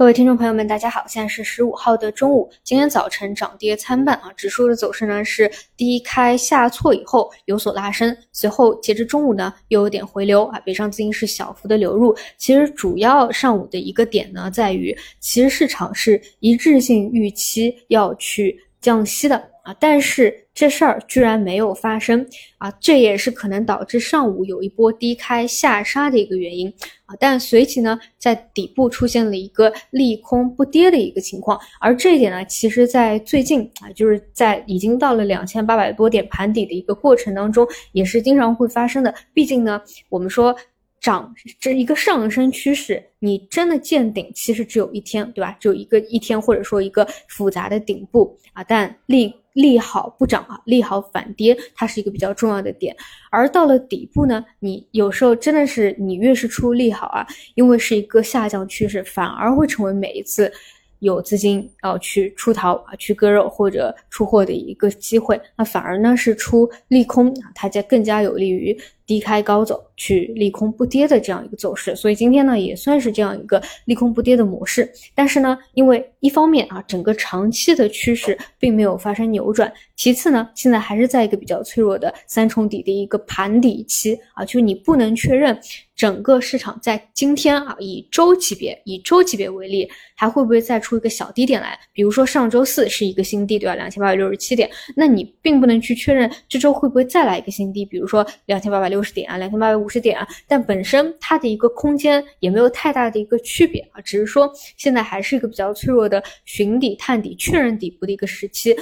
各位听众朋友们，大家好，现在是十五号的中午。今天早晨涨跌参半啊，指数的走势呢是低开下挫以后有所拉升，随后截至中午呢又有点回流啊，北上资金是小幅的流入。其实主要上午的一个点呢在于，其实市场是一致性预期要去降息的。啊，但是这事儿居然没有发生啊，这也是可能导致上午有一波低开下杀的一个原因啊。但随即呢，在底部出现了一个利空不跌的一个情况，而这一点呢，其实在最近啊，就是在已经到了两千八百多点盘底的一个过程当中，也是经常会发生的。毕竟呢，我们说。涨这一个上升趋势，你真的见顶，其实只有一天，对吧？只有一个一天，或者说一个复杂的顶部啊。但利利好不涨啊，利好反跌，它是一个比较重要的点。而到了底部呢，你有时候真的是你越是出利好啊，因为是一个下降趋势，反而会成为每一次。有资金要去出逃啊，去割肉或者出货的一个机会，那反而呢是出利空啊，它将更加有利于低开高走，去利空不跌的这样一个走势。所以今天呢也算是这样一个利空不跌的模式。但是呢，因为一方面啊，整个长期的趋势并没有发生扭转；其次呢，现在还是在一个比较脆弱的三重底的一个盘底期啊，就是你不能确认。整个市场在今天啊，以周级别以周级别为例，还会不会再出一个小低点来？比如说上周四是一个新低，对吧？两千八百六十七点，那你并不能去确认这周会不会再来一个新低，比如说两千八百六五十点啊，两千八百五十点啊。但本身它的一个空间也没有太大的一个区别啊，只是说现在还是一个比较脆弱的寻底探底确认底部的一个时期。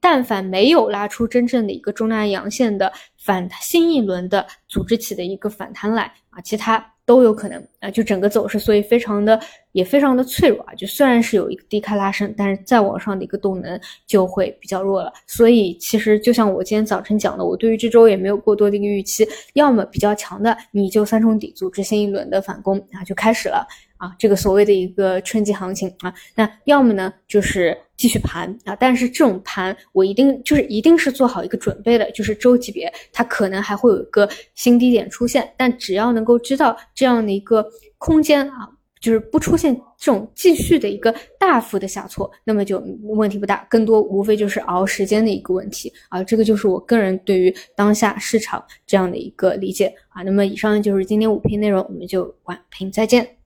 但凡没有拉出真正的一个中量阳线的。反新一轮的组织起的一个反弹来啊，其他都有可能啊，就整个走势，所以非常的也非常的脆弱啊。就虽然是有一个低开拉升，但是再往上的一个动能就会比较弱了。所以其实就像我今天早晨讲的，我对于这周也没有过多的一个预期，要么比较强的，你就三重底组织新一轮的反攻啊，就开始了。啊，这个所谓的一个春季行情啊，那要么呢就是继续盘啊，但是这种盘我一定就是一定是做好一个准备的，就是周级别它可能还会有一个新低点出现，但只要能够知道这样的一个空间啊，就是不出现这种继续的一个大幅的下挫，那么就问题不大，更多无非就是熬时间的一个问题啊，这个就是我个人对于当下市场这样的一个理解啊。那么以上就是今天五篇内容，我们就晚评再见。